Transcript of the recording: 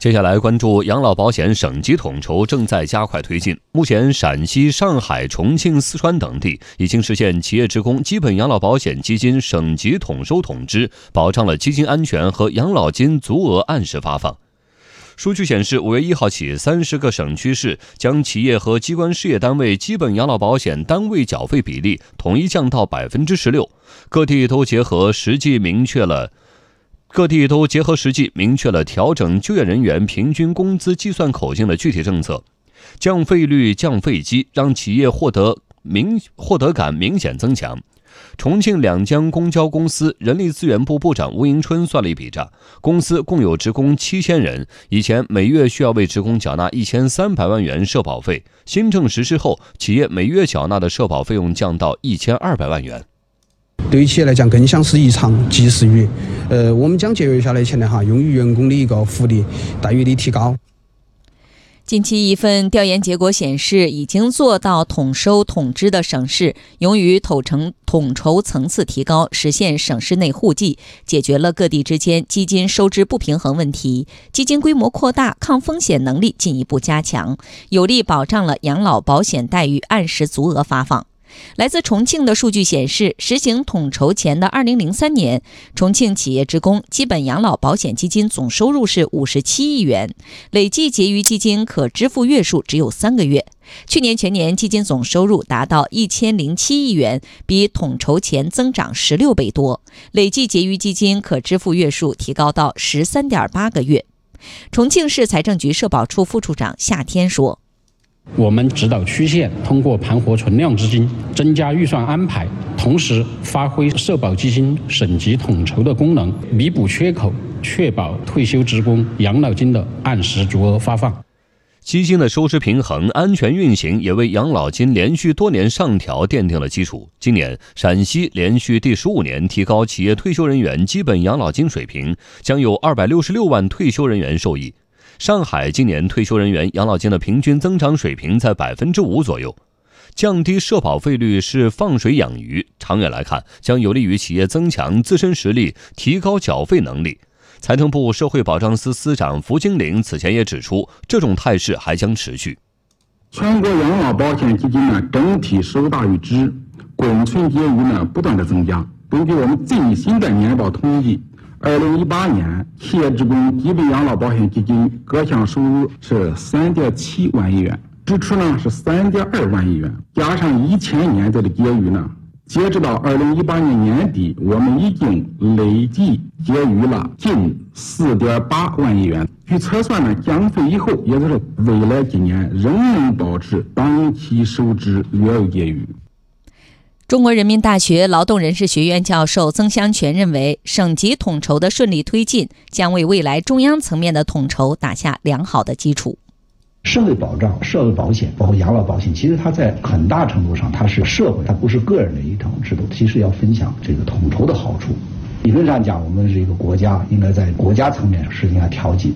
接下来关注养老保险省级统筹正在加快推进。目前，陕西、上海、重庆、四川等地已经实现企业职工基本养老保险基金省级统收统支，保障了基金安全和养老金足额按时发放。数据显示，五月一号起，三十个省区市将企业和机关事业单位基本养老保险单位缴费比例统一降到百分之十六，各地都结合实际明确了。各地都结合实际，明确了调整就业人员平均工资计算口径的具体政策，降费率、降费基，让企业获得明获得感明显增强。重庆两江公交公司人力资源部部长吴迎春算了一笔账，公司共有职工七千人，以前每月需要为职工缴纳一千三百万元社保费，新政实施后，企业每月缴纳的社保费用降到一千二百万元。对于企业来讲，更像是一场及时雨。呃，我们将节约下来钱呢，哈，用于员工的一个福利待遇的提高。近期一份调研结果显示，已经做到统收统支的省市，由于统筹统筹层次提高，实现省市内互济，解决了各地之间基金收支不平衡问题，基金规模扩大，抗风险能力进一步加强，有力保障了养老保险待遇按时足额发放。来自重庆的数据显示，实行统筹前的2003年，重庆企业职工基本养老保险基金总收入是57亿元，累计结余基金可支付月数只有三个月。去年全年基金总收入达到1007亿元，比统筹前增长16倍多，累计结余基金可支付月数提高到13.8个月。重庆市财政局社保处副处长夏天说。我们指导区县通过盘活存量资金，增加预算安排，同时发挥社保基金省级统筹的功能，弥补缺口，确保退休职工养老金的按时足额发放。基金的收支平衡、安全运行，也为养老金连续多年上调奠定了基础。今年，陕西连续第十五年提高企业退休人员基本养老金水平，将有二百六十六万退休人员受益。上海今年退休人员养老金的平均增长水平在百分之五左右，降低社保费率是放水养鱼，长远来看将有利于企业增强自身实力，提高缴费能力。财政部社会保障司司长符金玲此前也指出，这种态势还将持续。全国养老保险基金呢整体收大于支，滚存结余呢不断的增加。根据我们最新的年报统计。二零一八年，企业职工基本养老保险基金各项收入是三点七万亿元，支出呢是三点二万亿元，加上一千年的结余呢，截止到二零一八年年底，我们已经累计结余了近四点八万亿元。据测算呢，降费以后，也就是未来几年仍能保持当期收支略有结余。中国人民大学劳动人事学院教授曾香全认为，省级统筹的顺利推进，将为未来中央层面的统筹打下良好的基础。社会保障、社会保险，包括养老保险，其实它在很大程度上，它是社会，它不是个人的一种制度，其实要分享这个统筹的好处。理论上讲，我们是一个国家，应该在国家层面实行下调剂。